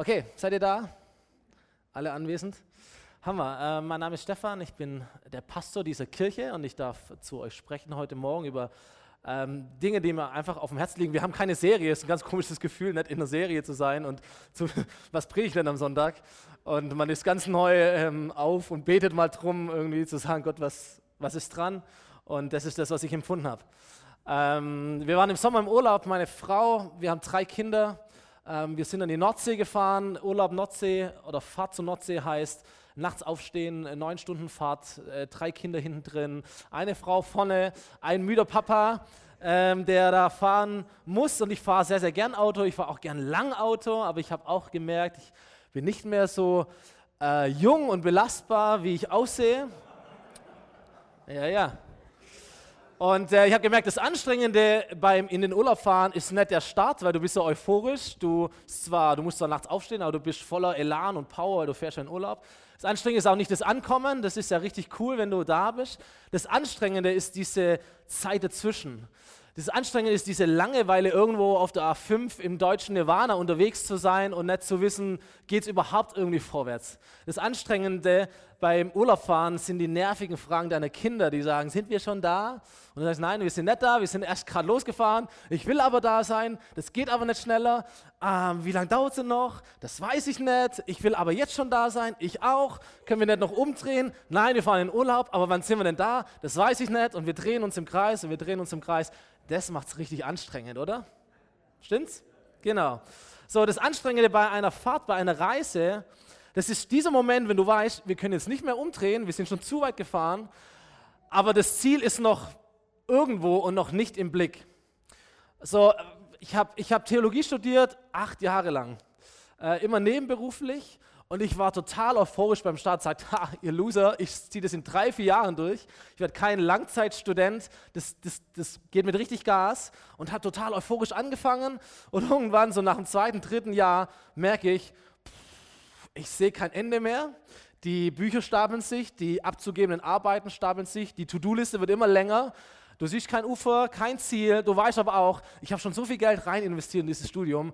Okay, seid ihr da? Alle anwesend? Hammer. Äh, mein Name ist Stefan, ich bin der Pastor dieser Kirche und ich darf zu euch sprechen heute Morgen über ähm, Dinge, die mir einfach auf dem Herzen liegen. Wir haben keine Serie, es ist ein ganz komisches Gefühl, nicht in einer Serie zu sein und zu, was predige ich denn am Sonntag? Und man ist ganz neu ähm, auf und betet mal drum, irgendwie zu sagen, Gott, was, was ist dran? Und das ist das, was ich empfunden habe. Ähm, wir waren im Sommer im Urlaub, meine Frau, wir haben drei Kinder. Ähm, wir sind an die Nordsee gefahren. Urlaub Nordsee oder Fahrt zur Nordsee heißt nachts aufstehen, äh, neun Stunden Fahrt, äh, drei Kinder hinten drin, eine Frau vorne, ein müder Papa, ähm, der da fahren muss. Und ich fahre sehr, sehr gern Auto. Ich fahre auch gern lang Auto, aber ich habe auch gemerkt, ich bin nicht mehr so äh, jung und belastbar, wie ich aussehe. Ja, ja. Und äh, ich habe gemerkt, das Anstrengende beim in den Urlaub fahren ist nicht der Start, weil du bist so euphorisch. Du, zwar, du musst zwar nachts aufstehen, aber du bist voller Elan und Power, weil du fährst in Urlaub. Das Anstrengende ist auch nicht das Ankommen, das ist ja richtig cool, wenn du da bist. Das Anstrengende ist diese Zeit dazwischen. Das Anstrengende ist diese Langeweile, irgendwo auf der A5 im deutschen Nirvana unterwegs zu sein und nicht zu wissen, geht es überhaupt irgendwie vorwärts. Das Anstrengende beim Urlaubfahren sind die nervigen Fragen deiner Kinder, die sagen, sind wir schon da? Und du sagst, nein, wir sind nicht da, wir sind erst gerade losgefahren, ich will aber da sein, das geht aber nicht schneller. Ähm, wie lange dauert es noch? Das weiß ich nicht, ich will aber jetzt schon da sein, ich auch. Können wir nicht noch umdrehen? Nein, wir fahren in Urlaub, aber wann sind wir denn da? Das weiß ich nicht und wir drehen uns im Kreis und wir drehen uns im Kreis. Das macht es richtig anstrengend, oder? Stimmt's? Genau. So, das Anstrengende bei einer Fahrt, bei einer Reise, das ist dieser Moment, wenn du weißt, wir können jetzt nicht mehr umdrehen, wir sind schon zu weit gefahren, aber das Ziel ist noch irgendwo und noch nicht im Blick. So, ich habe ich hab Theologie studiert, acht Jahre lang, äh, immer nebenberuflich und ich war total euphorisch beim Start, sagt, ha, ihr Loser, ich ziehe das in drei, vier Jahren durch. Ich werde kein Langzeitstudent, das, das, das geht mit richtig Gas und habe total euphorisch angefangen und irgendwann, so nach dem zweiten, dritten Jahr, merke ich, ich sehe kein Ende mehr. Die Bücher stapeln sich, die abzugebenden Arbeiten stapeln sich, die To-Do-Liste wird immer länger. Du siehst kein Ufer, kein Ziel. Du weißt aber auch, ich habe schon so viel Geld rein investiert in dieses Studium.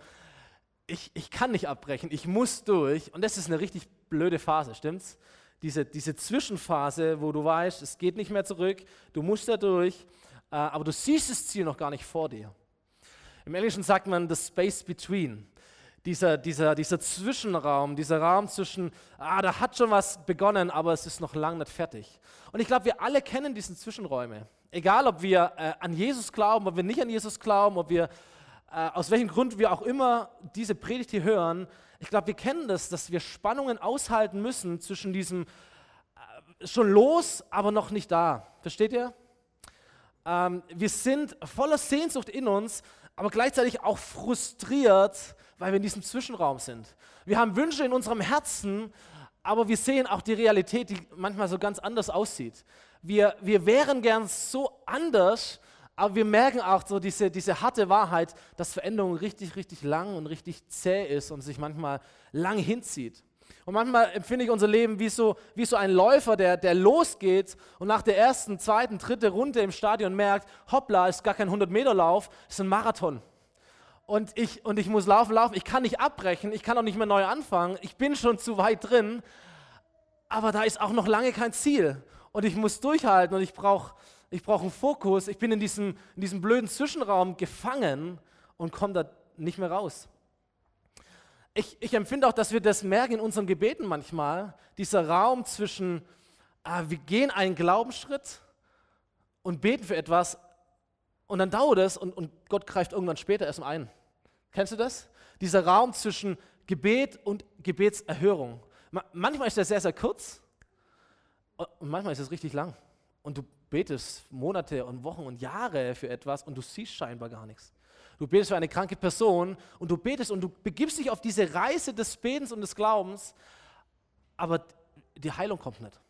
Ich, ich kann nicht abbrechen, ich muss durch. Und das ist eine richtig blöde Phase, stimmt's? Diese, diese Zwischenphase, wo du weißt, es geht nicht mehr zurück, du musst da durch, äh, aber du siehst das Ziel noch gar nicht vor dir. Im Englischen sagt man the space between dieser, dieser, dieser Zwischenraum, dieser Raum zwischen, ah, da hat schon was begonnen, aber es ist noch lange nicht fertig. Und ich glaube, wir alle kennen diese Zwischenräume. Egal, ob wir äh, an Jesus glauben, ob wir nicht an Jesus glauben, ob wir äh, aus welchem Grund wir auch immer diese Predigt hier hören. Ich glaube, wir kennen das, dass wir Spannungen aushalten müssen zwischen diesem äh, schon los, aber noch nicht da. Versteht ihr? Ähm, wir sind voller Sehnsucht in uns, aber gleichzeitig auch frustriert, weil wir in diesem Zwischenraum sind. Wir haben Wünsche in unserem Herzen, aber wir sehen auch die Realität, die manchmal so ganz anders aussieht. Wir, wir wären gern so anders, aber wir merken auch so diese, diese harte Wahrheit, dass Veränderung richtig, richtig lang und richtig zäh ist und sich manchmal lang hinzieht. Und manchmal empfinde ich unser Leben wie so, wie so ein Läufer, der, der losgeht und nach der ersten, zweiten, dritten Runde im Stadion merkt, hoppla, ist gar kein 100-Meter-Lauf, ist ein Marathon und ich, und ich muss laufen, laufen. Ich kann nicht abbrechen, ich kann auch nicht mehr neu anfangen. Ich bin schon zu weit drin, aber da ist auch noch lange kein Ziel. Und ich muss durchhalten und ich brauche ich brauch einen Fokus. Ich bin in diesem, in diesem blöden Zwischenraum gefangen und komme da nicht mehr raus. Ich, ich, empfinde auch, dass wir das merken in unseren Gebeten manchmal. Dieser Raum zwischen, ah, wir gehen einen Glaubensschritt und beten für etwas, und dann dauert es und, und Gott greift irgendwann später erst ein. Kennst du das? Dieser Raum zwischen Gebet und Gebetserhörung. Manchmal ist der sehr, sehr kurz und manchmal ist es richtig lang. Und du betest Monate und Wochen und Jahre für etwas und du siehst scheinbar gar nichts. Du betest für eine kranke Person und du betest und du begibst dich auf diese Reise des Betens und des Glaubens, aber die Heilung kommt nicht.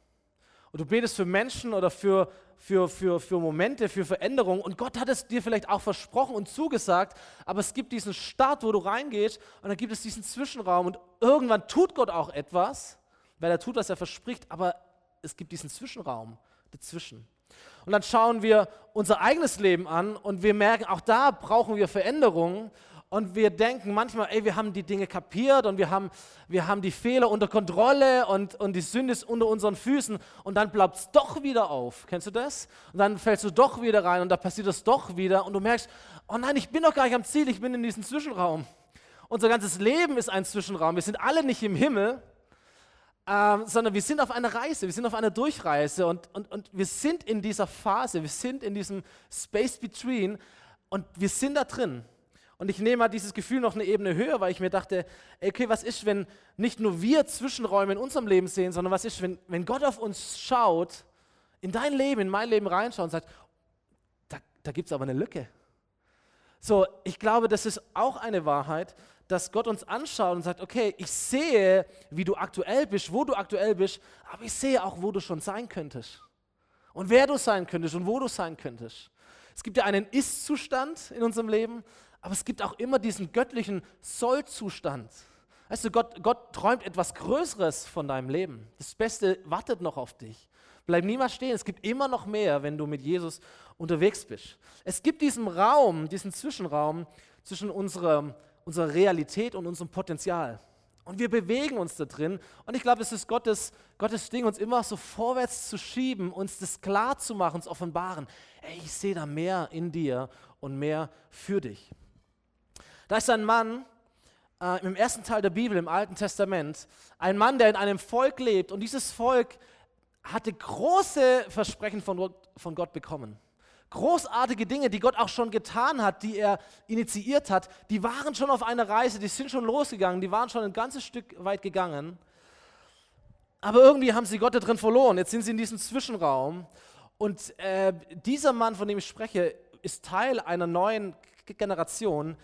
Und du betest für Menschen oder für, für, für, für Momente, für Veränderungen. Und Gott hat es dir vielleicht auch versprochen und zugesagt, aber es gibt diesen Start, wo du reingehst und dann gibt es diesen Zwischenraum und irgendwann tut Gott auch etwas, weil er tut, was er verspricht, aber es gibt diesen Zwischenraum dazwischen. Und dann schauen wir unser eigenes Leben an und wir merken, auch da brauchen wir Veränderungen. Und wir denken manchmal, ey, wir haben die Dinge kapiert und wir haben, wir haben die Fehler unter Kontrolle und, und die Sünde ist unter unseren Füßen und dann bleibt es doch wieder auf. Kennst du das? Und dann fällst du doch wieder rein und da passiert es doch wieder und du merkst, oh nein, ich bin doch gar nicht am Ziel, ich bin in diesem Zwischenraum. Unser ganzes Leben ist ein Zwischenraum. Wir sind alle nicht im Himmel, ähm, sondern wir sind auf einer Reise, wir sind auf einer Durchreise und, und, und wir sind in dieser Phase, wir sind in diesem Space Between und wir sind da drin. Und ich nehme mal dieses Gefühl noch eine Ebene höher, weil ich mir dachte, okay, was ist, wenn nicht nur wir Zwischenräume in unserem Leben sehen, sondern was ist, wenn, wenn Gott auf uns schaut, in dein Leben, in mein Leben reinschaut und sagt, da, da gibt es aber eine Lücke. So, ich glaube, das ist auch eine Wahrheit, dass Gott uns anschaut und sagt, okay, ich sehe, wie du aktuell bist, wo du aktuell bist, aber ich sehe auch, wo du schon sein könntest. Und wer du sein könntest und wo du sein könntest. Es gibt ja einen Ist-Zustand in unserem Leben, aber es gibt auch immer diesen göttlichen Soll-Zustand. Weißt du, Gott, Gott träumt etwas Größeres von deinem Leben. Das Beste wartet noch auf dich. Bleib niemals stehen. Es gibt immer noch mehr, wenn du mit Jesus unterwegs bist. Es gibt diesen Raum, diesen Zwischenraum zwischen unserer, unserer Realität und unserem Potenzial. Und wir bewegen uns da drin. Und ich glaube, es ist Gottes, Gottes Ding, uns immer so vorwärts zu schieben, uns das klar zu machen, uns offenbaren. Ey, ich sehe da mehr in dir und mehr für dich. Da ist ein Mann äh, im ersten Teil der Bibel, im Alten Testament, ein Mann, der in einem Volk lebt. Und dieses Volk hatte große Versprechen von von Gott bekommen. Großartige Dinge, die Gott auch schon getan hat, die er initiiert hat, die waren schon auf einer Reise, die sind schon losgegangen, die waren schon ein ganzes Stück weit gegangen. Aber irgendwie haben sie Gott da drin verloren. Jetzt sind sie in diesem Zwischenraum. Und äh, dieser Mann, von dem ich spreche, ist Teil einer neuen Generation,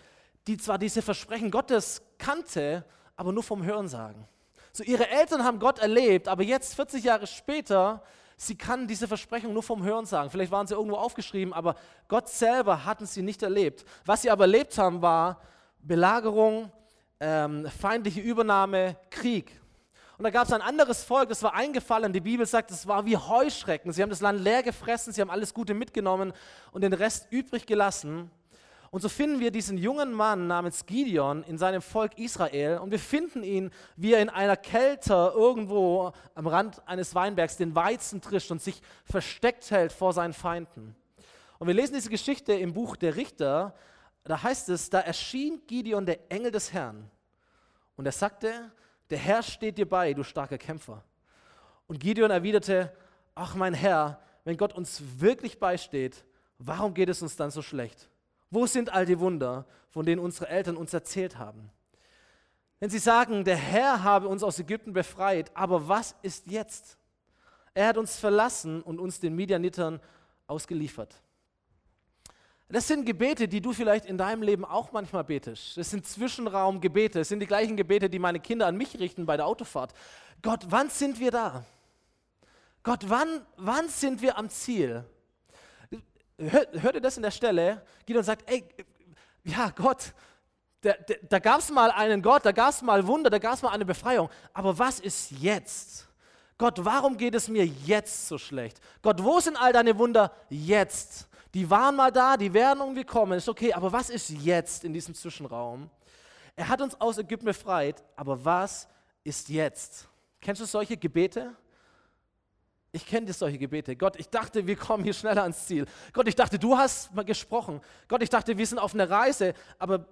die zwar diese Versprechen Gottes kannte, aber nur vom Hörensagen. So, ihre Eltern haben Gott erlebt, aber jetzt, 40 Jahre später, sie kann diese Versprechung nur vom Hören sagen. Vielleicht waren sie irgendwo aufgeschrieben, aber Gott selber hatten sie nicht erlebt. Was sie aber erlebt haben, war Belagerung, ähm, feindliche Übernahme, Krieg. Und da gab es ein anderes Volk, das war eingefallen. Die Bibel sagt, es war wie Heuschrecken. Sie haben das Land leer gefressen, sie haben alles Gute mitgenommen und den Rest übrig gelassen. Und so finden wir diesen jungen Mann namens Gideon in seinem Volk Israel und wir finden ihn, wie er in einer Kälte irgendwo am Rand eines Weinbergs den Weizen trischt und sich versteckt hält vor seinen Feinden. Und wir lesen diese Geschichte im Buch der Richter. Da heißt es, da erschien Gideon der Engel des Herrn und er sagte, der Herr steht dir bei, du starker Kämpfer. Und Gideon erwiderte, ach mein Herr, wenn Gott uns wirklich beisteht, warum geht es uns dann so schlecht? Wo sind all die Wunder, von denen unsere Eltern uns erzählt haben? Wenn sie sagen, der Herr habe uns aus Ägypten befreit, aber was ist jetzt? Er hat uns verlassen und uns den Midianitern ausgeliefert. Das sind Gebete, die du vielleicht in deinem Leben auch manchmal betest. Das sind Zwischenraumgebete. Das sind die gleichen Gebete, die meine Kinder an mich richten bei der Autofahrt. Gott, wann sind wir da? Gott, wann, wann sind wir am Ziel? Hört, hört ihr das in der Stelle? Gideon sagt, ey, ja Gott, da, da, da gab es mal einen Gott, da gab es mal Wunder, da gab es mal eine Befreiung. Aber was ist jetzt? Gott, warum geht es mir jetzt so schlecht? Gott, wo sind all deine Wunder jetzt? Die waren mal da, die werden irgendwie kommen, ist okay, aber was ist jetzt in diesem Zwischenraum? Er hat uns aus Ägypten befreit, aber was ist jetzt? Kennst du solche Gebete? Ich kenne solche Gebete. Gott, ich dachte, wir kommen hier schneller ans Ziel. Gott, ich dachte, du hast mal gesprochen. Gott, ich dachte, wir sind auf einer Reise, aber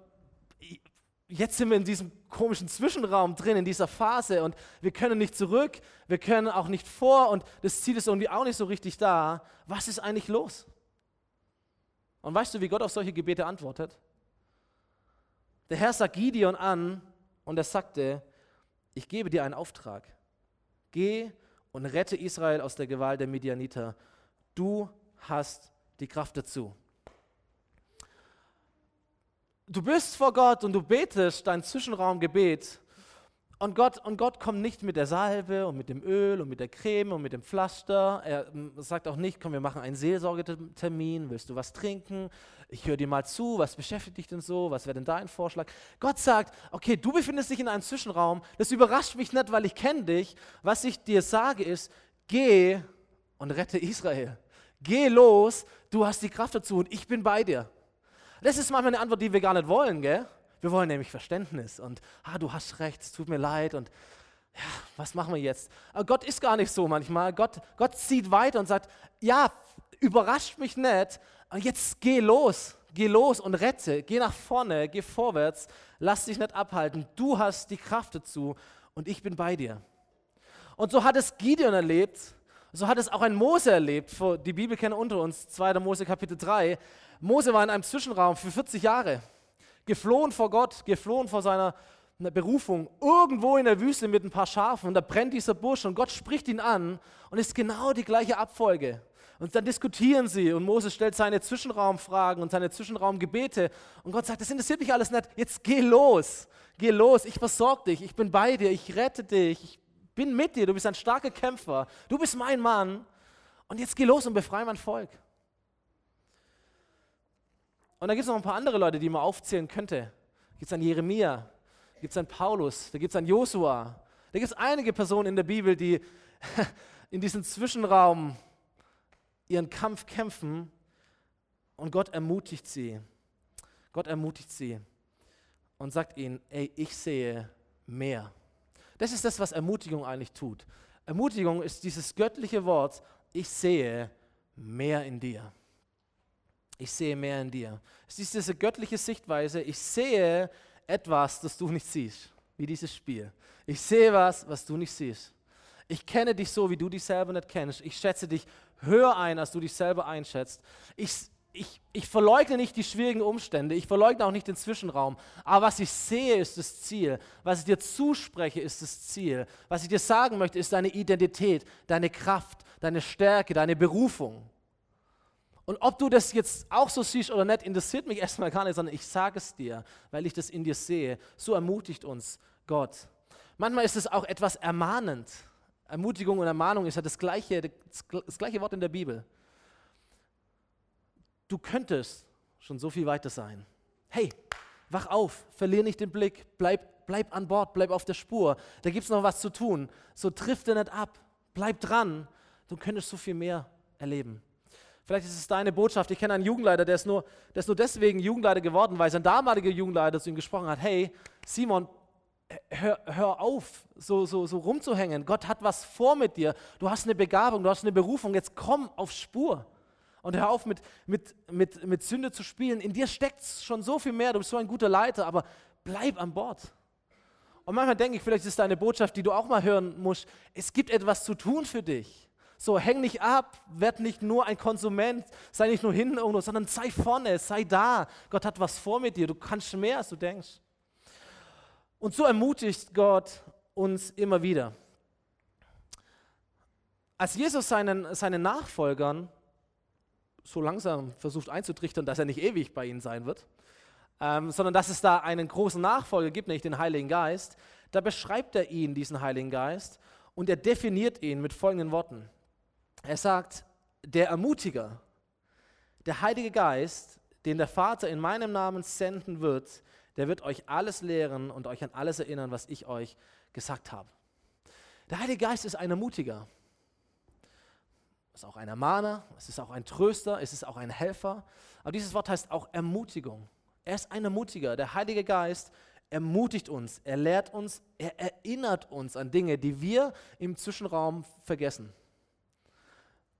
jetzt sind wir in diesem komischen Zwischenraum drin, in dieser Phase und wir können nicht zurück, wir können auch nicht vor und das Ziel ist irgendwie auch nicht so richtig da. Was ist eigentlich los? Und weißt du, wie Gott auf solche Gebete antwortet? Der Herr sagt Gideon an und er sagte, ich gebe dir einen Auftrag. Geh und rette Israel aus der Gewalt der Midianiter. Du hast die Kraft dazu. Du bist vor Gott und du betest dein Zwischenraumgebet und Gott, und Gott kommt nicht mit der Salbe und mit dem Öl und mit der Creme und mit dem Pflaster. Er sagt auch nicht, komm, wir machen einen Seelsorgetermin, willst du was trinken? Ich höre dir mal zu, was beschäftigt dich denn so? Was wäre denn dein Vorschlag? Gott sagt, okay, du befindest dich in einem Zwischenraum. Das überrascht mich nicht, weil ich kenne dich. Was ich dir sage ist, geh und rette Israel. Geh los, du hast die Kraft dazu und ich bin bei dir. Das ist manchmal eine Antwort, die wir gar nicht wollen, gell? Wir wollen nämlich Verständnis und, ah, du hast recht, es tut mir leid und ja, was machen wir jetzt? Aber Gott ist gar nicht so manchmal. Gott, Gott zieht weiter und sagt, ja, überrascht mich nicht, jetzt geh los, geh los und rette, geh nach vorne, geh vorwärts, lass dich nicht abhalten. Du hast die Kraft dazu und ich bin bei dir. Und so hat es Gideon erlebt, so hat es auch ein Mose erlebt. Die Bibel kennt unter uns, 2. Mose Kapitel 3. Mose war in einem Zwischenraum für 40 Jahre, geflohen vor Gott, geflohen vor seiner Berufung, irgendwo in der Wüste mit ein paar Schafen und da brennt dieser Busch und Gott spricht ihn an und ist genau die gleiche Abfolge. Und dann diskutieren sie und Mose stellt seine Zwischenraumfragen und seine Zwischenraumgebete und Gott sagt, das interessiert mich alles nicht, jetzt geh los, geh los, ich versorge dich, ich bin bei dir, ich rette dich, ich bin mit dir, du bist ein starker Kämpfer, du bist mein Mann und jetzt geh los und befreie mein Volk. Und da gibt es noch ein paar andere Leute, die man aufzählen könnte. Da gibt es einen Jeremia, da gibt es einen Paulus, da gibt es einen Josua. Da gibt es einige Personen in der Bibel, die in diesem Zwischenraum ihren Kampf kämpfen und Gott ermutigt sie. Gott ermutigt sie und sagt ihnen, ey, ich sehe mehr. Das ist das, was Ermutigung eigentlich tut. Ermutigung ist dieses göttliche Wort, ich sehe mehr in dir ich sehe mehr in dir. Es ist diese göttliche Sichtweise, ich sehe etwas, das du nicht siehst, wie dieses Spiel. Ich sehe was, was du nicht siehst. Ich kenne dich so, wie du dich selber nicht kennst. Ich schätze dich höher ein, als du dich selber einschätzt. Ich, ich, ich verleugne nicht die schwierigen Umstände, ich verleugne auch nicht den Zwischenraum, aber was ich sehe, ist das Ziel. Was ich dir zuspreche, ist das Ziel. Was ich dir sagen möchte, ist deine Identität, deine Kraft, deine Stärke, deine Berufung. Und ob du das jetzt auch so siehst oder nicht, interessiert mich erstmal gar nicht, sondern ich sage es dir, weil ich das in dir sehe. So ermutigt uns Gott. Manchmal ist es auch etwas ermahnend. Ermutigung und Ermahnung ist ja das gleiche, das gleiche Wort in der Bibel. Du könntest schon so viel weiter sein. Hey, wach auf, verlier nicht den Blick, bleib, bleib an Bord, bleib auf der Spur. Da gibt es noch was zu tun. So triff dir nicht ab, bleib dran. Du könntest so viel mehr erleben. Vielleicht ist es deine Botschaft. Ich kenne einen Jugendleiter, der ist, nur, der ist nur deswegen Jugendleiter geworden, weil sein damaliger Jugendleiter zu ihm gesprochen hat: Hey, Simon, hör, hör auf, so, so, so rumzuhängen. Gott hat was vor mit dir. Du hast eine Begabung, du hast eine Berufung. Jetzt komm auf Spur. Und hör auf, mit, mit, mit, mit Sünde zu spielen. In dir steckt schon so viel mehr. Du bist so ein guter Leiter, aber bleib an Bord. Und manchmal denke ich, vielleicht ist es deine Botschaft, die du auch mal hören musst. Es gibt etwas zu tun für dich. So, häng nicht ab, werd nicht nur ein Konsument, sei nicht nur hinten irgendwo, sondern sei vorne, sei da. Gott hat was vor mit dir, du kannst mehr, als du denkst. Und so ermutigt Gott uns immer wieder. Als Jesus seinen, seinen Nachfolgern so langsam versucht einzutrichtern, dass er nicht ewig bei ihnen sein wird, ähm, sondern dass es da einen großen Nachfolger gibt, nämlich den Heiligen Geist, da beschreibt er ihn, diesen Heiligen Geist, und er definiert ihn mit folgenden Worten. Er sagt, der Ermutiger, der Heilige Geist, den der Vater in meinem Namen senden wird, der wird euch alles lehren und euch an alles erinnern, was ich euch gesagt habe. Der Heilige Geist ist ein Ermutiger. Es ist auch ein Ermahner, es ist auch ein Tröster, es ist auch ein Helfer. Aber dieses Wort heißt auch Ermutigung. Er ist ein Ermutiger. Der Heilige Geist ermutigt uns, er lehrt uns, er erinnert uns an Dinge, die wir im Zwischenraum vergessen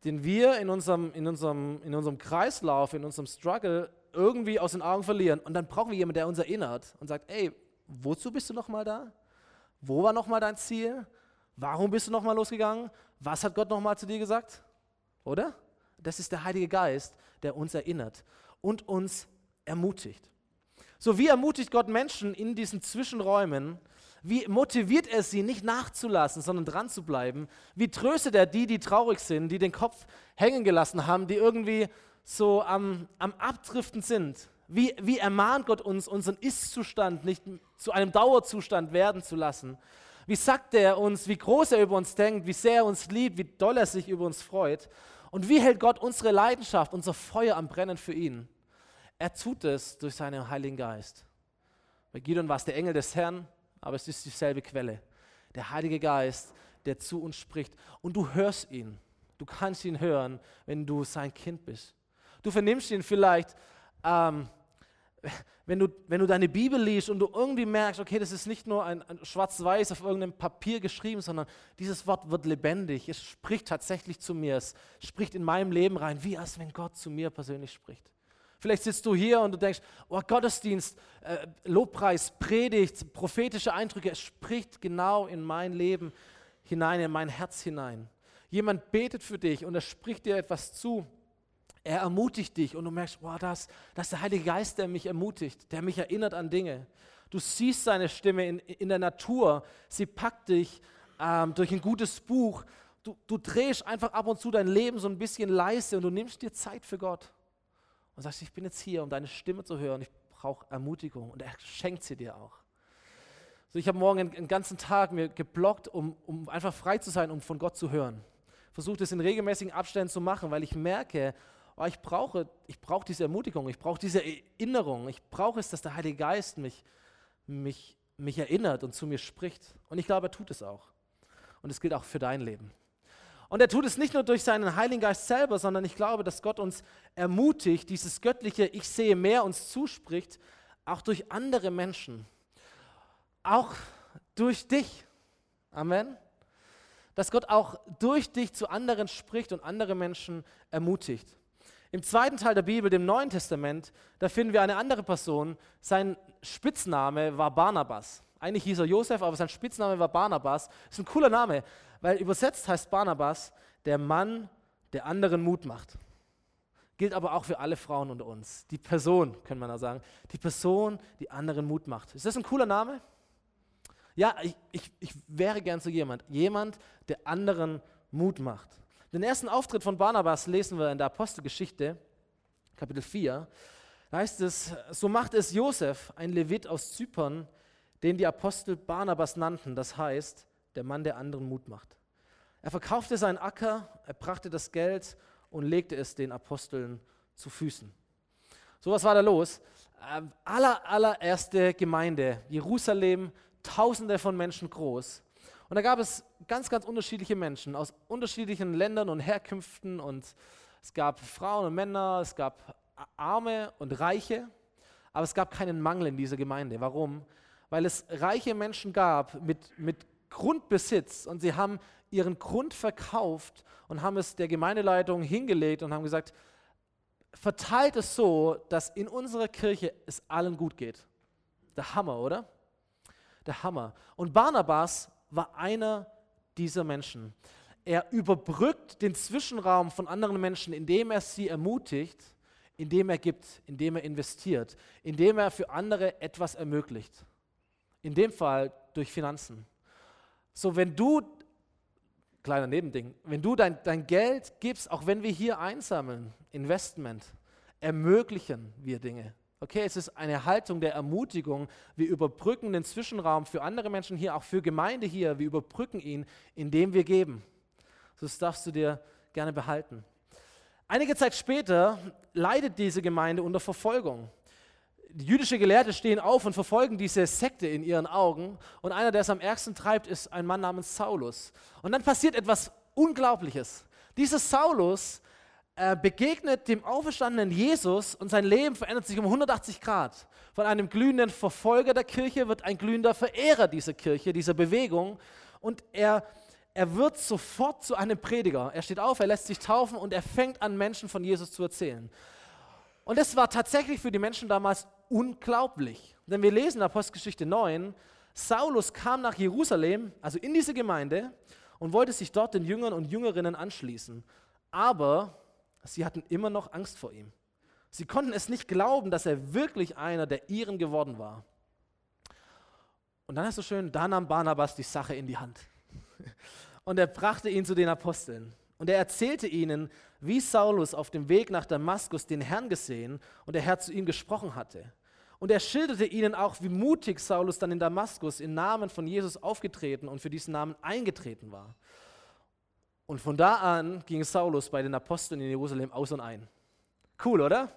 den wir in unserem, in, unserem, in unserem Kreislauf, in unserem Struggle irgendwie aus den Augen verlieren. Und dann brauchen wir jemanden, der uns erinnert und sagt, ey, wozu bist du nochmal da? Wo war nochmal dein Ziel? Warum bist du nochmal losgegangen? Was hat Gott nochmal zu dir gesagt? Oder? Das ist der Heilige Geist, der uns erinnert und uns ermutigt. So wie ermutigt Gott Menschen in diesen Zwischenräumen, wie motiviert er sie, nicht nachzulassen, sondern dran zu bleiben? Wie tröstet er die, die traurig sind, die den Kopf hängen gelassen haben, die irgendwie so am, am Abdriften sind? Wie, wie ermahnt Gott uns, unseren Ist-Zustand nicht zu einem Dauerzustand werden zu lassen? Wie sagt er uns, wie groß er über uns denkt, wie sehr er uns liebt, wie doll er sich über uns freut? Und wie hält Gott unsere Leidenschaft, unser Feuer am Brennen für ihn? Er tut es durch seinen Heiligen Geist. Bei Gideon war es der Engel des Herrn, aber es ist dieselbe Quelle. Der Heilige Geist, der zu uns spricht. Und du hörst ihn. Du kannst ihn hören, wenn du sein Kind bist. Du vernimmst ihn vielleicht, ähm, wenn du, wenn du deine Bibel liest und du irgendwie merkst, okay, das ist nicht nur ein, ein schwarz-weiß auf irgendeinem Papier geschrieben, sondern dieses Wort wird lebendig, es spricht tatsächlich zu mir, es spricht in meinem Leben rein, wie als wenn Gott zu mir persönlich spricht. Vielleicht sitzt du hier und du denkst, oh Gottesdienst, äh, Lobpreis, Predigt, prophetische Eindrücke, es spricht genau in mein Leben hinein, in mein Herz hinein. Jemand betet für dich und er spricht dir etwas zu er ermutigt dich und du merkst, wow, das, das ist der Heilige Geist, der mich ermutigt, der mich erinnert an Dinge. Du siehst seine Stimme in, in der Natur, sie packt dich ähm, durch ein gutes Buch. Du, du drehst einfach ab und zu dein Leben so ein bisschen leise und du nimmst dir Zeit für Gott und sagst, ich bin jetzt hier, um deine Stimme zu hören. Ich brauche Ermutigung und er schenkt sie dir auch. So, ich habe morgen einen, ganzen Tag mir geblockt, um, um einfach frei zu sein, um von Gott zu hören. Versuche das in regelmäßigen Abständen zu machen, weil ich merke, oh, ich brauche, ich brauche diese Ermutigung, ich brauche diese Erinnerung, ich brauche es, dass der Heilige Geist mich, mich, mich erinnert und zu mir spricht. Und ich glaube, er tut es auch. Und es gilt auch für dein Leben. Und er tut es nicht nur durch seinen Heiligen Geist selber, sondern ich glaube, dass Gott uns ermutigt, dieses göttliche Ich sehe mehr uns zuspricht, auch durch andere Menschen. Auch durch dich. Amen. Dass Gott auch durch dich zu anderen spricht und andere Menschen ermutigt. Im zweiten Teil der Bibel, dem Neuen Testament, da finden wir eine andere Person. Sein Spitzname war Barnabas. Eigentlich hieß er Josef, aber sein Spitzname war Barnabas. Ist ein cooler Name, weil übersetzt heißt Barnabas der Mann, der anderen Mut macht. Gilt aber auch für alle Frauen unter uns. Die Person, können wir da sagen. Die Person, die anderen Mut macht. Ist das ein cooler Name? Ja, ich, ich, ich wäre gern so jemand. Jemand, der anderen Mut macht. Den ersten Auftritt von Barnabas lesen wir in der Apostelgeschichte, Kapitel 4. Da heißt es, so macht es Josef, ein Levit aus Zypern, den die Apostel Barnabas nannten, das heißt, der Mann, der anderen Mut macht. Er verkaufte seinen Acker, er brachte das Geld und legte es den Aposteln zu Füßen. So was war da los. Ähm, aller, allererste Gemeinde, Jerusalem, tausende von Menschen groß. Und da gab es ganz, ganz unterschiedliche Menschen aus unterschiedlichen Ländern und Herkünften und es gab Frauen und Männer, es gab Arme und Reiche, aber es gab keinen Mangel in dieser Gemeinde. Warum? Weil es reiche Menschen gab mit, mit Grundbesitz und sie haben ihren Grund verkauft und haben es der Gemeindeleitung hingelegt und haben gesagt, verteilt es so, dass in unserer Kirche es allen gut geht. Der Hammer, oder? Der Hammer. Und Barnabas war einer dieser Menschen. Er überbrückt den Zwischenraum von anderen Menschen, indem er sie ermutigt, indem er gibt, indem er investiert, indem er für andere etwas ermöglicht. In dem Fall durch Finanzen. So, wenn du, kleiner Nebending, wenn du dein, dein Geld gibst, auch wenn wir hier einsammeln, Investment, ermöglichen wir Dinge. Okay, es ist eine Haltung der Ermutigung. Wir überbrücken den Zwischenraum für andere Menschen hier, auch für Gemeinde hier. Wir überbrücken ihn, indem wir geben. Das darfst du dir gerne behalten. Einige Zeit später leidet diese Gemeinde unter Verfolgung. Jüdische Gelehrte stehen auf und verfolgen diese Sekte in ihren Augen. Und einer, der es am ärgsten treibt, ist ein Mann namens Saulus. Und dann passiert etwas Unglaubliches. Dieser Saulus er begegnet dem auferstandenen Jesus und sein Leben verändert sich um 180 Grad. Von einem glühenden Verfolger der Kirche wird ein glühender Verehrer dieser Kirche, dieser Bewegung. Und er, er wird sofort zu einem Prediger. Er steht auf, er lässt sich taufen und er fängt an, Menschen von Jesus zu erzählen. Und das war tatsächlich für die Menschen damals unglaublich. Denn wir lesen in Apostelgeschichte 9, Saulus kam nach Jerusalem, also in diese Gemeinde, und wollte sich dort den Jüngern und Jüngerinnen anschließen. Aber Sie hatten immer noch Angst vor ihm. Sie konnten es nicht glauben, dass er wirklich einer der ihren geworden war. Und dann ist so schön, da nahm Barnabas die Sache in die Hand. Und er brachte ihn zu den Aposteln. Und er erzählte ihnen, wie Saulus auf dem Weg nach Damaskus den Herrn gesehen und der Herr zu ihm gesprochen hatte. Und er schilderte ihnen auch, wie mutig Saulus dann in Damaskus im Namen von Jesus aufgetreten und für diesen Namen eingetreten war. Und von da an ging Saulus bei den Aposteln in Jerusalem aus und ein. Cool, oder?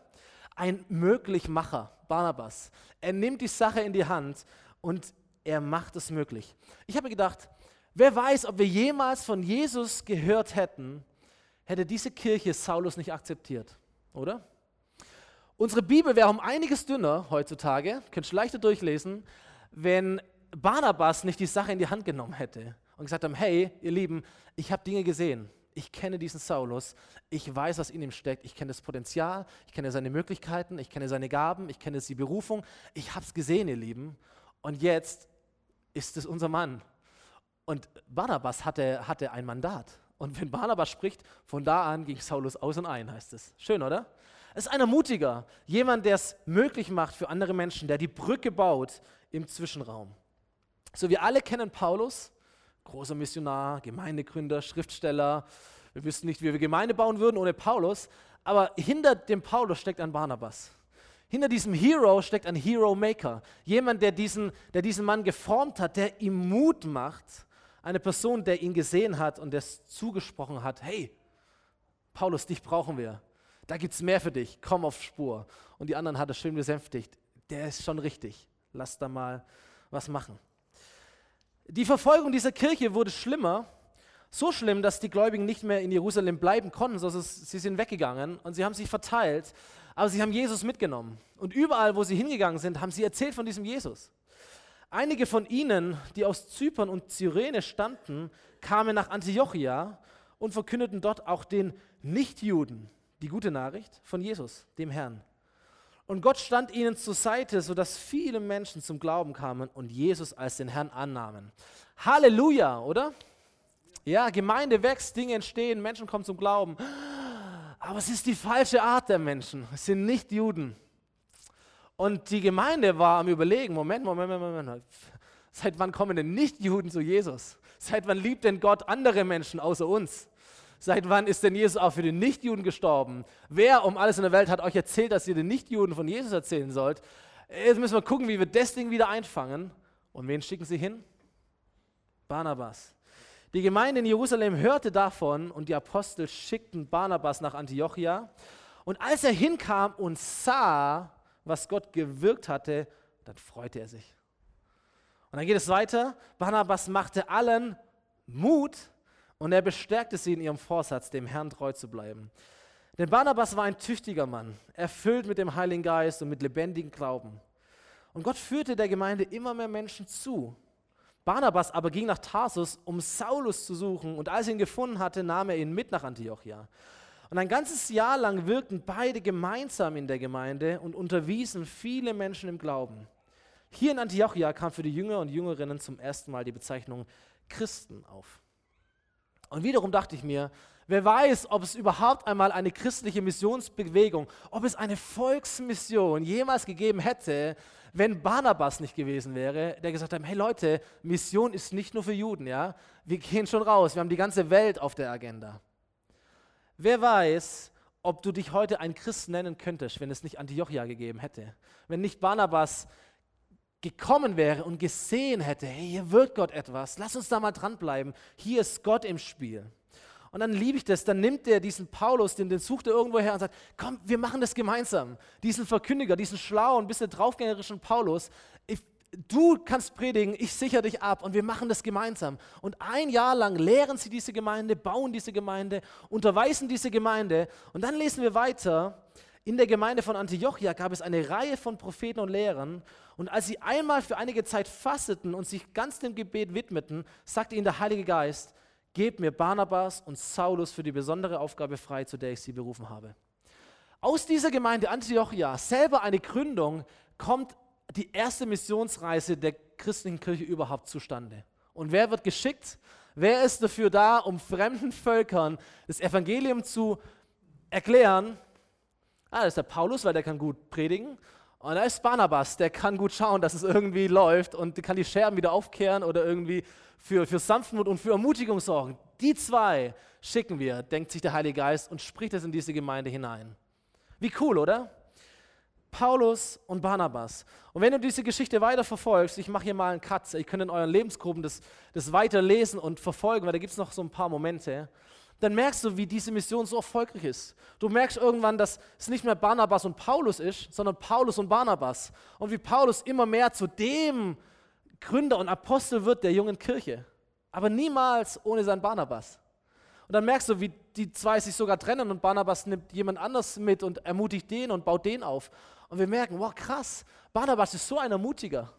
Ein Möglichmacher, Barnabas. Er nimmt die Sache in die Hand und er macht es möglich. Ich habe gedacht, wer weiß, ob wir jemals von Jesus gehört hätten, hätte diese Kirche Saulus nicht akzeptiert, oder? Unsere Bibel wäre um einiges dünner heutzutage, könnt ihr leichter durchlesen, wenn Barnabas nicht die Sache in die Hand genommen hätte und gesagt haben, hey, ihr Lieben, ich habe Dinge gesehen. Ich kenne diesen Saulus, ich weiß, was in ihm steckt, ich kenne das Potenzial, ich kenne seine Möglichkeiten, ich kenne seine Gaben, ich kenne die Berufung, ich habe es gesehen, ihr Lieben. Und jetzt ist es unser Mann. Und Barnabas hatte, hatte ein Mandat. Und wenn Barnabas spricht, von da an ging Saulus aus und ein, heißt es. Schön, oder? Es ist einer mutiger, jemand, der es möglich macht für andere Menschen, der die Brücke baut im Zwischenraum. So, wir alle kennen Paulus, großer Missionar, Gemeindegründer, Schriftsteller. Wir wüssten nicht, wie wir Gemeinde bauen würden ohne Paulus, aber hinter dem Paulus steckt ein Barnabas. Hinter diesem Hero steckt ein Hero Maker, jemand, der diesen, der diesen Mann geformt hat, der ihm Mut macht, eine Person, der ihn gesehen hat und es zugesprochen hat, hey, Paulus, dich brauchen wir. Da gibt es mehr für dich, komm auf Spur. Und die anderen hat er schön besänftigt. Der ist schon richtig. Lass da mal was machen. Die Verfolgung dieser Kirche wurde schlimmer, so schlimm, dass die Gläubigen nicht mehr in Jerusalem bleiben konnten, sondern sie sind weggegangen und sie haben sich verteilt, aber sie haben Jesus mitgenommen. Und überall, wo sie hingegangen sind, haben sie erzählt von diesem Jesus. Einige von ihnen, die aus Zypern und Cyrene stammten, kamen nach Antiochia und verkündeten dort auch den Nichtjuden die gute Nachricht von Jesus, dem Herrn. Und Gott stand ihnen zur Seite, sodass viele Menschen zum Glauben kamen und Jesus als den Herrn annahmen. Halleluja, oder? Ja, Gemeinde wächst, Dinge entstehen, Menschen kommen zum Glauben. Aber es ist die falsche Art der Menschen. Es sind nicht Juden. Und die Gemeinde war am Überlegen: Moment, Moment, Moment, Moment. Seit wann kommen denn Nicht-Juden zu Jesus? Seit wann liebt denn Gott andere Menschen außer uns? Seit wann ist denn Jesus auch für den Nichtjuden gestorben? Wer um alles in der Welt hat euch erzählt, dass ihr den Nichtjuden von Jesus erzählen sollt? Jetzt müssen wir gucken, wie wir das Ding wieder einfangen. Und wen schicken sie hin? Barnabas. Die Gemeinde in Jerusalem hörte davon und die Apostel schickten Barnabas nach Antiochia. Und als er hinkam und sah, was Gott gewirkt hatte, dann freute er sich. Und dann geht es weiter. Barnabas machte allen Mut, und er bestärkte sie in ihrem Vorsatz, dem Herrn treu zu bleiben. Denn Barnabas war ein tüchtiger Mann, erfüllt mit dem Heiligen Geist und mit lebendigem Glauben. Und Gott führte der Gemeinde immer mehr Menschen zu. Barnabas aber ging nach Tarsus, um Saulus zu suchen, und als er ihn gefunden hatte, nahm er ihn mit nach Antiochia. Und ein ganzes Jahr lang wirkten beide gemeinsam in der Gemeinde und unterwiesen viele Menschen im Glauben. Hier in Antiochia kam für die Jünger und Jüngerinnen zum ersten Mal die Bezeichnung Christen auf. Und wiederum dachte ich mir, wer weiß, ob es überhaupt einmal eine christliche Missionsbewegung, ob es eine Volksmission jemals gegeben hätte, wenn Barnabas nicht gewesen wäre, der gesagt hat, hey Leute, Mission ist nicht nur für Juden, ja? Wir gehen schon raus, wir haben die ganze Welt auf der Agenda. Wer weiß, ob du dich heute ein Christ nennen könntest, wenn es nicht Antiochia gegeben hätte. Wenn nicht Barnabas gekommen wäre und gesehen hätte, hey, hier wirkt Gott etwas, lass uns da mal dranbleiben, hier ist Gott im Spiel. Und dann liebe ich das, dann nimmt er diesen Paulus, den, den sucht er irgendwo her und sagt, komm, wir machen das gemeinsam. Diesen Verkündiger, diesen schlauen, bisschen draufgängerischen Paulus, du kannst predigen, ich sichere dich ab und wir machen das gemeinsam. Und ein Jahr lang lehren sie diese Gemeinde, bauen diese Gemeinde, unterweisen diese Gemeinde. Und dann lesen wir weiter, in der Gemeinde von Antiochia gab es eine Reihe von Propheten und Lehrern. Und als sie einmal für einige Zeit fasteten und sich ganz dem Gebet widmeten, sagte ihnen der Heilige Geist, gebt mir Barnabas und Saulus für die besondere Aufgabe frei, zu der ich sie berufen habe. Aus dieser Gemeinde Antiochia, selber eine Gründung, kommt die erste Missionsreise der christlichen Kirche überhaupt zustande. Und wer wird geschickt? Wer ist dafür da, um fremden Völkern das Evangelium zu erklären? Ah, das ist der Paulus, weil der kann gut predigen. Und da ist Barnabas, der kann gut schauen, dass es irgendwie läuft und kann die Scherben wieder aufkehren oder irgendwie für, für Sanftmut und für Ermutigung sorgen. Die zwei schicken wir, denkt sich der Heilige Geist und spricht es in diese Gemeinde hinein. Wie cool, oder? Paulus und Barnabas. Und wenn du diese Geschichte weiter verfolgst, ich mache hier mal einen Cut, ihr könnt in euren Lebensgruppen das, das weiter und verfolgen, weil da gibt es noch so ein paar Momente dann merkst du, wie diese Mission so erfolgreich ist. Du merkst irgendwann, dass es nicht mehr Barnabas und Paulus ist, sondern Paulus und Barnabas. Und wie Paulus immer mehr zu dem Gründer und Apostel wird der jungen Kirche. Aber niemals ohne sein Barnabas. Und dann merkst du, wie die zwei sich sogar trennen und Barnabas nimmt jemand anders mit und ermutigt den und baut den auf. Und wir merken, wow, krass, Barnabas ist so ein Ermutiger,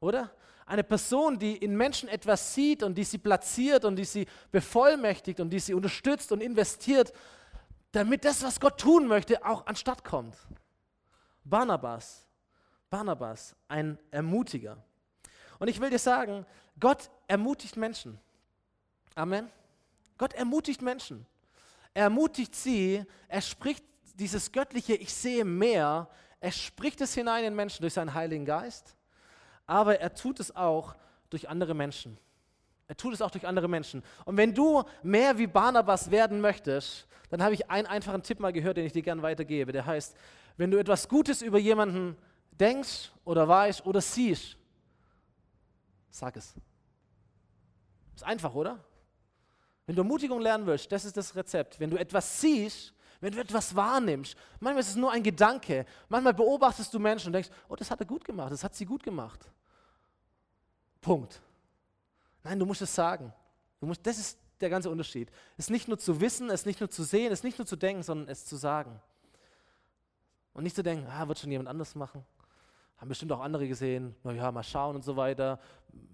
oder? Eine Person, die in Menschen etwas sieht und die sie platziert und die sie bevollmächtigt und die sie unterstützt und investiert, damit das, was Gott tun möchte, auch anstatt kommt. Barnabas, Barnabas, ein Ermutiger. Und ich will dir sagen, Gott ermutigt Menschen. Amen. Gott ermutigt Menschen. Er ermutigt sie, er spricht dieses göttliche Ich sehe mehr, er spricht es hinein in Menschen durch seinen Heiligen Geist, aber er tut es auch durch andere Menschen. Er tut es auch durch andere Menschen. Und wenn du mehr wie Barnabas werden möchtest, dann habe ich einen einfachen Tipp mal gehört, den ich dir gerne weitergebe. Der heißt, wenn du etwas Gutes über jemanden denkst oder weißt oder siehst, sag es. Ist einfach, oder? Wenn du Ermutigung lernen willst, das ist das Rezept. Wenn du etwas siehst, wenn du etwas wahrnimmst, manchmal ist es nur ein Gedanke, manchmal beobachtest du Menschen und denkst, oh, das hat er gut gemacht, das hat sie gut gemacht. Punkt. Nein, du musst es sagen. Du musst, das ist der ganze Unterschied. Es ist nicht nur zu wissen, es ist nicht nur zu sehen, es ist nicht nur zu denken, sondern es zu sagen. Und nicht zu denken, ah, wird schon jemand anders machen. Haben bestimmt auch andere gesehen, naja, mal schauen und so weiter,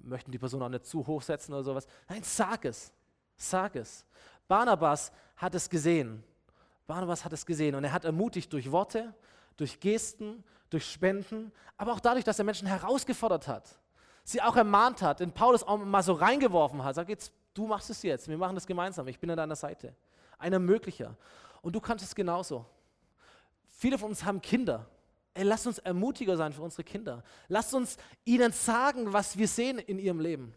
möchten die Person auch nicht zu hoch setzen oder sowas. Nein, sag es. Sag es. Barnabas hat es gesehen. Barnabas hat es gesehen und er hat ermutigt durch Worte, durch Gesten, durch Spenden, aber auch dadurch, dass er Menschen herausgefordert hat, sie auch ermahnt hat, den Paulus auch mal so reingeworfen hat. Sag jetzt, du machst es jetzt, wir machen das gemeinsam, ich bin an deiner Seite. Ein Ermöglicher. Und du kannst es genauso. Viele von uns haben Kinder. Ey, lasst uns ermutiger sein für unsere Kinder. Lasst uns ihnen sagen, was wir sehen in ihrem Leben.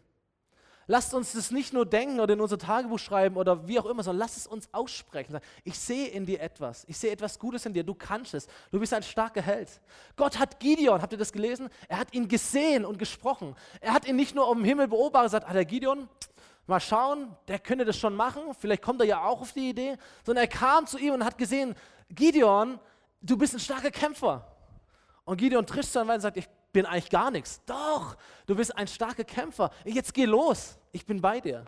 Lasst uns das nicht nur denken oder in unser Tagebuch schreiben oder wie auch immer, sondern lasst es uns aussprechen. Ich sehe in dir etwas. Ich sehe etwas Gutes in dir. Du kannst es. Du bist ein starker Held. Gott hat Gideon, habt ihr das gelesen? Er hat ihn gesehen und gesprochen. Er hat ihn nicht nur um Himmel beobachtet und gesagt, ah, der Gideon, mal schauen, der könnte das schon machen. Vielleicht kommt er ja auch auf die Idee. Sondern er kam zu ihm und hat gesehen, Gideon, du bist ein starker Kämpfer. Und Gideon trischt dann und sagt, ich bin eigentlich gar nichts. Doch, du bist ein starker Kämpfer. Jetzt geh los, ich bin bei dir.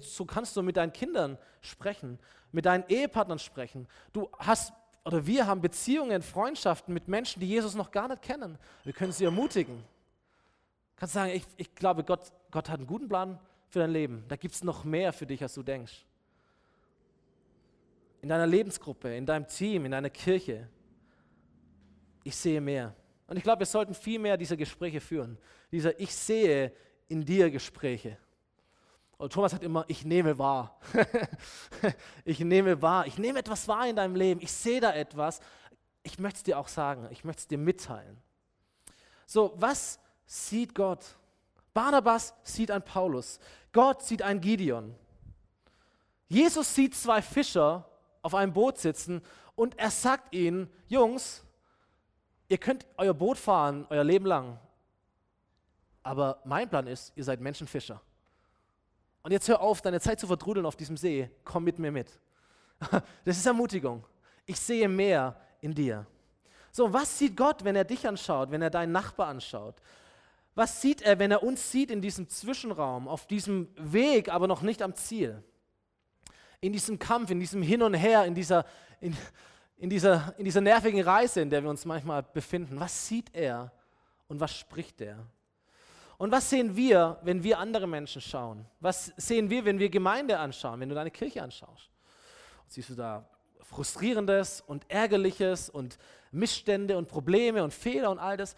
So kannst du mit deinen Kindern sprechen, mit deinen Ehepartnern sprechen. Du hast oder wir haben Beziehungen, Freundschaften mit Menschen, die Jesus noch gar nicht kennen. Wir können sie ermutigen. Du kannst sagen, ich, ich glaube, Gott, Gott hat einen guten Plan für dein Leben. Da gibt es noch mehr für dich, als du denkst. In deiner Lebensgruppe, in deinem Team, in deiner Kirche. Ich sehe mehr. Und ich glaube, wir sollten viel mehr diese Gespräche führen. Dieser Ich sehe in dir Gespräche. Und Thomas sagt immer, ich nehme wahr. ich nehme wahr. Ich nehme etwas wahr in deinem Leben. Ich sehe da etwas. Ich möchte es dir auch sagen. Ich möchte es dir mitteilen. So, was sieht Gott? Barnabas sieht ein Paulus. Gott sieht ein Gideon. Jesus sieht zwei Fischer auf einem Boot sitzen und er sagt ihnen, Jungs, ihr könnt euer Boot fahren, euer Leben lang. Aber mein Plan ist, ihr seid Menschenfischer. Und jetzt hör auf, deine Zeit zu vertrudeln auf diesem See. Komm mit mir mit. Das ist Ermutigung. Ich sehe mehr in dir. So, was sieht Gott, wenn er dich anschaut, wenn er deinen Nachbar anschaut? Was sieht er, wenn er uns sieht in diesem Zwischenraum, auf diesem Weg, aber noch nicht am Ziel? In diesem Kampf, in diesem Hin und Her, in dieser, in, in dieser, in dieser nervigen Reise, in der wir uns manchmal befinden, was sieht er und was spricht er? Und was sehen wir, wenn wir andere Menschen schauen? Was sehen wir, wenn wir Gemeinde anschauen, wenn du deine Kirche anschaust? siehst du da Frustrierendes und Ärgerliches und Missstände und Probleme und Fehler und all das?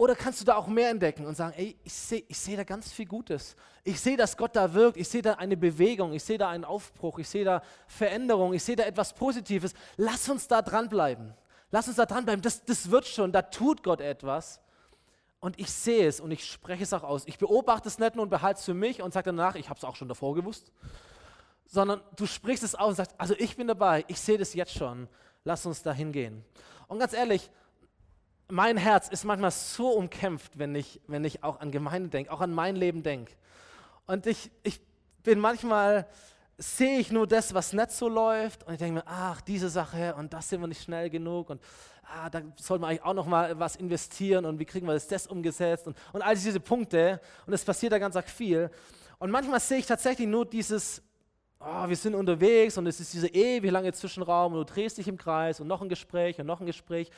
Oder kannst du da auch mehr entdecken und sagen, ey, ich sehe ich seh da ganz viel Gutes. Ich sehe, dass Gott da wirkt. Ich sehe da eine Bewegung. Ich sehe da einen Aufbruch. Ich sehe da Veränderung. Ich sehe da etwas Positives. Lass uns da dranbleiben. Lass uns da dranbleiben. Das, das wird schon. Da tut Gott etwas. Und ich sehe es und ich spreche es auch aus. Ich beobachte es nicht nur und behalte es für mich und sage danach, ich habe es auch schon davor gewusst. Sondern du sprichst es aus und sagst, also ich bin dabei. Ich sehe das jetzt schon. Lass uns da hingehen. Und ganz ehrlich, mein Herz ist manchmal so umkämpft, wenn ich, wenn ich auch an Gemeinde denke, auch an mein Leben denke. Und ich, ich bin manchmal, sehe ich nur das, was nicht so läuft und ich denke mir, ach, diese Sache und das sind wir nicht schnell genug und ah, da sollte man eigentlich auch noch mal was investieren und wie kriegen wir das, das umgesetzt und, und all diese Punkte und es passiert da ganz viel. Und manchmal sehe ich tatsächlich nur dieses, oh, wir sind unterwegs und es ist dieser ewig lange Zwischenraum und du drehst dich im Kreis und noch ein Gespräch und noch ein Gespräch.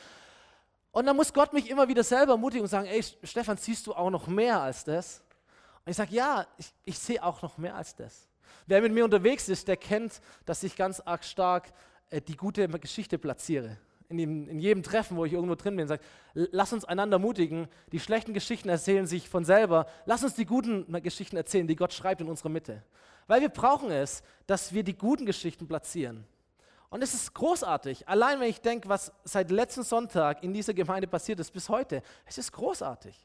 Und dann muss Gott mich immer wieder selber ermutigen und sagen, ey Stefan, siehst du auch noch mehr als das? Und ich sage, ja, ich, ich sehe auch noch mehr als das. Wer mit mir unterwegs ist, der kennt, dass ich ganz arg stark äh, die gute Geschichte platziere. In, dem, in, jedem Treffen, wo ich irgendwo drin bin, sage, lass uns einander mutigen. Die schlechten Geschichten erzählen sich von selber. Lass uns die guten Geschichten erzählen, die Gott schreibt in unserer Mitte. Weil wir brauchen es, dass wir die guten Geschichten platzieren. Und es ist großartig. Allein wenn ich denke, was seit letzten Sonntag in dieser Gemeinde passiert ist bis heute, es ist großartig.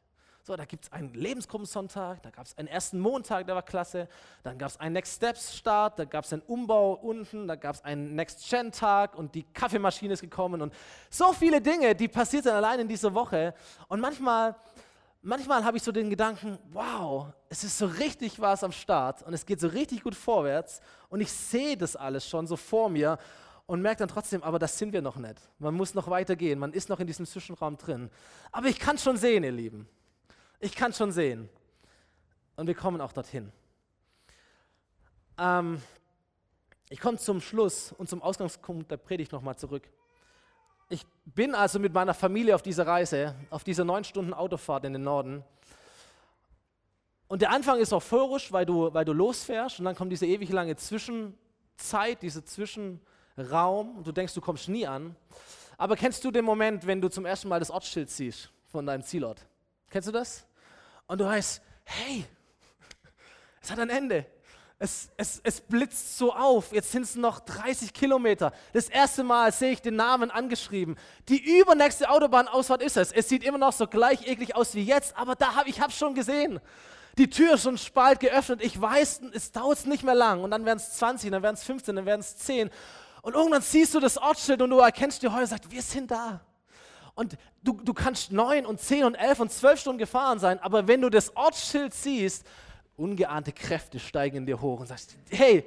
So, da gibt es einen Lebensgruppensonntag, da gab es einen ersten Montag, der war klasse, dann gab es einen Next Steps Start, da gab es einen Umbau unten, da gab es einen Next Gen Tag und die Kaffeemaschine ist gekommen und so viele Dinge, die passiert sind allein in dieser Woche. Und manchmal, manchmal habe ich so den Gedanken, wow, es ist so richtig was am Start und es geht so richtig gut vorwärts und ich sehe das alles schon so vor mir und merke dann trotzdem, aber das sind wir noch nicht. Man muss noch weitergehen, man ist noch in diesem Zwischenraum drin. Aber ich kann schon sehen, ihr Lieben. Ich kann schon sehen. Und wir kommen auch dorthin. Ähm, ich komme zum Schluss und zum Ausgangspunkt der Predigt nochmal zurück. Ich bin also mit meiner Familie auf dieser Reise, auf dieser neun Stunden Autofahrt in den Norden. Und der Anfang ist euphorisch, weil du, weil du losfährst und dann kommt diese ewig lange Zwischenzeit, dieser Zwischenraum und du denkst, du kommst nie an. Aber kennst du den Moment, wenn du zum ersten Mal das Ortsschild siehst von deinem Zielort? Kennst du das? Und du weißt, hey, es hat ein Ende. Es, es, es blitzt so auf. Jetzt sind es noch 30 Kilometer. Das erste Mal sehe ich den Namen angeschrieben. Die übernächste Autobahnausfahrt ist es. Es sieht immer noch so gleich eklig aus wie jetzt, aber da hab, ich habe es schon gesehen. Die Tür ist schon spalt geöffnet. Ich weiß, es dauert nicht mehr lang. Und dann werden es 20, dann werden es 15, dann werden es 10. Und irgendwann siehst du das Ortsschild und du erkennst dir heute und sagst, wir sind da. Und du, du kannst neun und zehn und elf und zwölf Stunden gefahren sein, aber wenn du das Ortsschild siehst, ungeahnte Kräfte steigen in dir hoch und sagst, hey,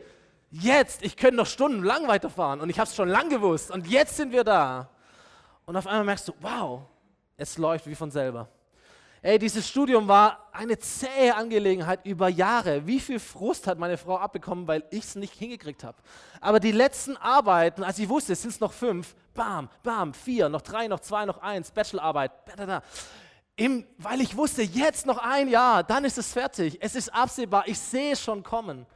jetzt, ich könnte noch stundenlang weiterfahren und ich habe es schon lang gewusst und jetzt sind wir da. Und auf einmal merkst du, wow, es läuft wie von selber. Ey, dieses Studium war eine zähe Angelegenheit über Jahre. Wie viel Frust hat meine Frau abbekommen, weil ich es nicht hingekriegt habe. Aber die letzten Arbeiten, als ich wusste, es sind noch fünf, bam, bam, vier, noch drei, noch zwei, noch eins, Bachelorarbeit, Im, weil ich wusste, jetzt noch ein Jahr, dann ist es fertig. Es ist absehbar, ich sehe es schon kommen.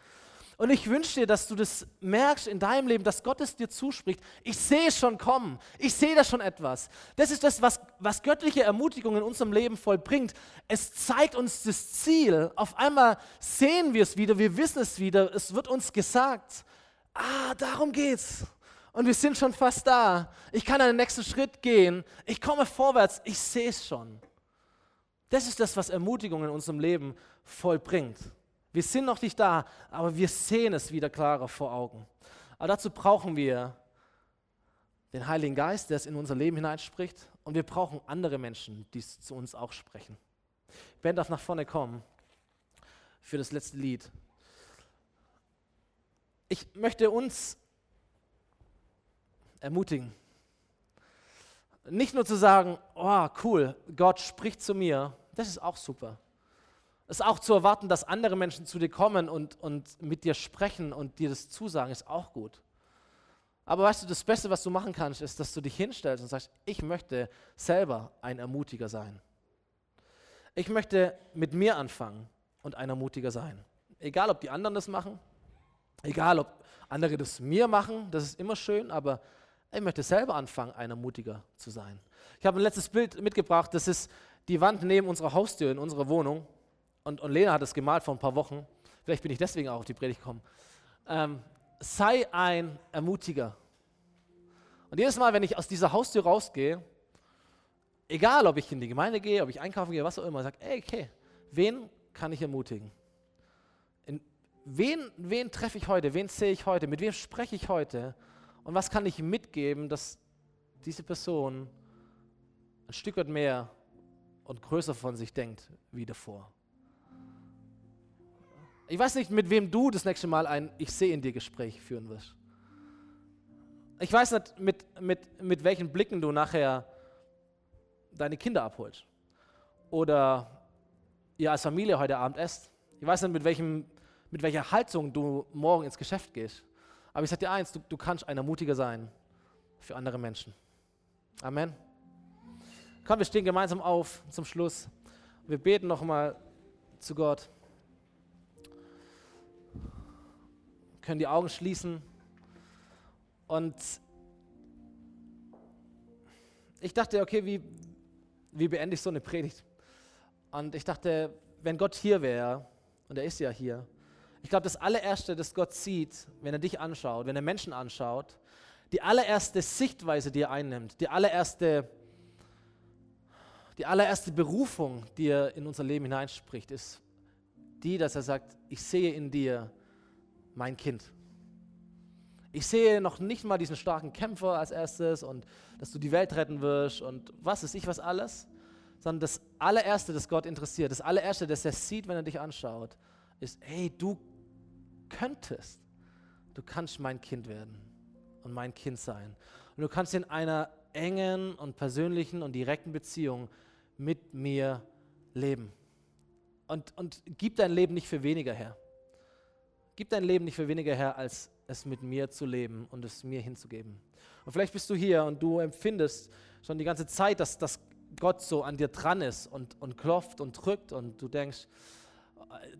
Und ich wünsche dir, dass du das merkst in deinem Leben, dass Gott es dir zuspricht. Ich sehe es schon kommen. Ich sehe da schon etwas. Das ist das, was, was göttliche Ermutigung in unserem Leben vollbringt. Es zeigt uns das Ziel. Auf einmal sehen wir es wieder, wir wissen es wieder. Es wird uns gesagt. Ah, darum geht's. Und wir sind schon fast da. Ich kann einen nächsten Schritt gehen. Ich komme vorwärts. Ich sehe es schon. Das ist das, was Ermutigung in unserem Leben vollbringt. Wir sind noch nicht da, aber wir sehen es wieder klarer vor Augen. Aber dazu brauchen wir den Heiligen Geist, der es in unser Leben hineinspricht. Und wir brauchen andere Menschen, die es zu uns auch sprechen. Ben darf nach vorne kommen für das letzte Lied. Ich möchte uns ermutigen, nicht nur zu sagen, oh cool, Gott spricht zu mir, das ist auch super. Es auch zu erwarten, dass andere Menschen zu dir kommen und, und mit dir sprechen und dir das zusagen, ist auch gut. Aber weißt du, das Beste, was du machen kannst, ist, dass du dich hinstellst und sagst, ich möchte selber ein Ermutiger sein. Ich möchte mit mir anfangen und ein Ermutiger sein. Egal, ob die anderen das machen, egal, ob andere das mir machen, das ist immer schön, aber ich möchte selber anfangen, ein Ermutiger zu sein. Ich habe ein letztes Bild mitgebracht, das ist die Wand neben unserer Haustür in unserer Wohnung und, und Lena hat es gemalt vor ein paar Wochen, vielleicht bin ich deswegen auch auf die Predigt gekommen. Ähm, sei ein Ermutiger. Und jedes Mal, wenn ich aus dieser Haustür rausgehe, egal ob ich in die Gemeinde gehe, ob ich einkaufen gehe, was auch immer, sage, ey, okay, wen kann ich ermutigen? In, wen, wen treffe ich heute? Wen sehe ich heute? Mit wem spreche ich heute? Und was kann ich mitgeben, dass diese Person ein Stück weit mehr und größer von sich denkt wie davor? Ich weiß nicht, mit wem du das nächste Mal ein Ich sehe in dir Gespräch führen wirst. Ich weiß nicht, mit, mit, mit welchen Blicken du nachher deine Kinder abholst. Oder ihr als Familie heute Abend esst. Ich weiß nicht, mit welchem, mit welcher Haltung du morgen ins Geschäft gehst. Aber ich sage dir eins, du, du kannst ein Ermutiger sein für andere Menschen. Amen. Komm, wir stehen gemeinsam auf zum Schluss. Wir beten nochmal zu Gott. Können die Augen schließen. Und ich dachte, okay, wie, wie beende ich so eine Predigt? Und ich dachte, wenn Gott hier wäre, und er ist ja hier, ich glaube, das allererste, das Gott sieht, wenn er dich anschaut, wenn er Menschen anschaut, die allererste Sichtweise, die er einnimmt, die allererste, die allererste Berufung, die er in unser Leben hineinspricht, ist die, dass er sagt, ich sehe in dir mein Kind. Ich sehe noch nicht mal diesen starken Kämpfer als erstes und dass du die Welt retten wirst und was ist ich, was alles, sondern das allererste, das Gott interessiert, das allererste, das er sieht, wenn er dich anschaut, ist, hey, du könntest, du kannst mein Kind werden und mein Kind sein. Und du kannst in einer engen und persönlichen und direkten Beziehung mit mir leben. Und, und gib dein Leben nicht für weniger her. Gib dein Leben nicht für weniger her, als es mit mir zu leben und es mir hinzugeben. Und vielleicht bist du hier und du empfindest schon die ganze Zeit, dass, dass Gott so an dir dran ist und, und klopft und drückt und du denkst,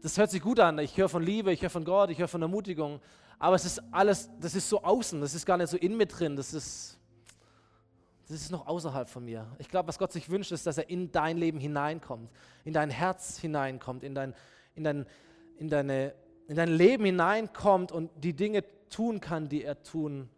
das hört sich gut an, ich höre von Liebe, ich höre von Gott, ich höre von Ermutigung, aber es ist alles, das ist so außen, das ist gar nicht so in mir drin, das ist, das ist noch außerhalb von mir. Ich glaube, was Gott sich wünscht, ist, dass er in dein Leben hineinkommt, in dein Herz hineinkommt, in, dein, in, dein, in deine in dein Leben hineinkommt und die Dinge tun kann, die er tun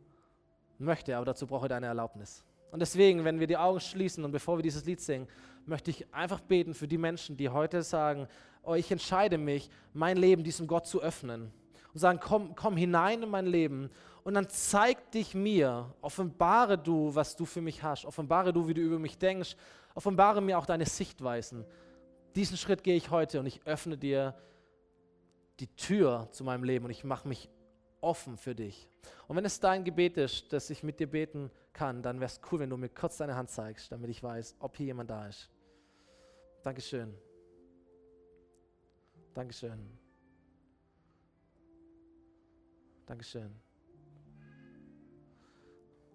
möchte. Aber dazu braucht er deine Erlaubnis. Und deswegen, wenn wir die Augen schließen und bevor wir dieses Lied singen, möchte ich einfach beten für die Menschen, die heute sagen, oh, ich entscheide mich, mein Leben diesem Gott zu öffnen. Und sagen, komm, komm hinein in mein Leben und dann zeig dich mir, offenbare du, was du für mich hast, offenbare du, wie du über mich denkst, offenbare mir auch deine Sichtweisen. Diesen Schritt gehe ich heute und ich öffne dir die Tür zu meinem Leben und ich mache mich offen für dich. Und wenn es dein Gebet ist, dass ich mit dir beten kann, dann wäre es cool, wenn du mir kurz deine Hand zeigst, damit ich weiß, ob hier jemand da ist. Dankeschön. Dankeschön. Dankeschön.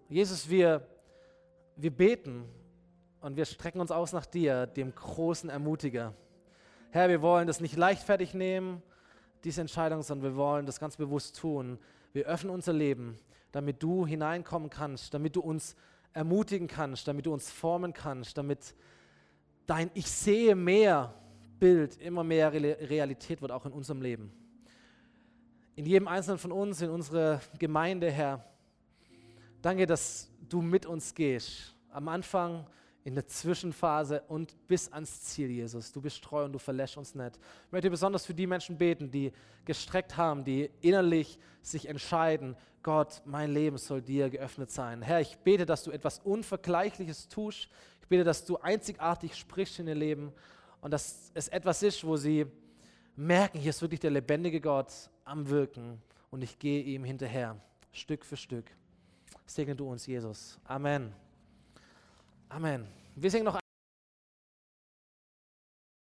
Jesus, wir, wir beten und wir strecken uns aus nach dir, dem großen Ermutiger. Herr, wir wollen das nicht leichtfertig nehmen diese Entscheidung, sondern wir wollen das ganz bewusst tun. Wir öffnen unser Leben, damit du hineinkommen kannst, damit du uns ermutigen kannst, damit du uns formen kannst, damit dein Ich sehe mehr Bild immer mehr Realität wird, auch in unserem Leben. In jedem Einzelnen von uns, in unserer Gemeinde, Herr. Danke, dass du mit uns gehst. Am Anfang in der Zwischenphase und bis ans Ziel, Jesus. Du bist treu und du verlässt uns nicht. Ich möchte besonders für die Menschen beten, die gestreckt haben, die innerlich sich entscheiden, Gott, mein Leben soll dir geöffnet sein. Herr, ich bete, dass du etwas Unvergleichliches tust. Ich bete, dass du einzigartig sprichst in ihr Leben und dass es etwas ist, wo sie merken, hier ist wirklich der lebendige Gott am Wirken und ich gehe ihm hinterher, Stück für Stück. Segne du uns, Jesus. Amen. Amen. Wir singen noch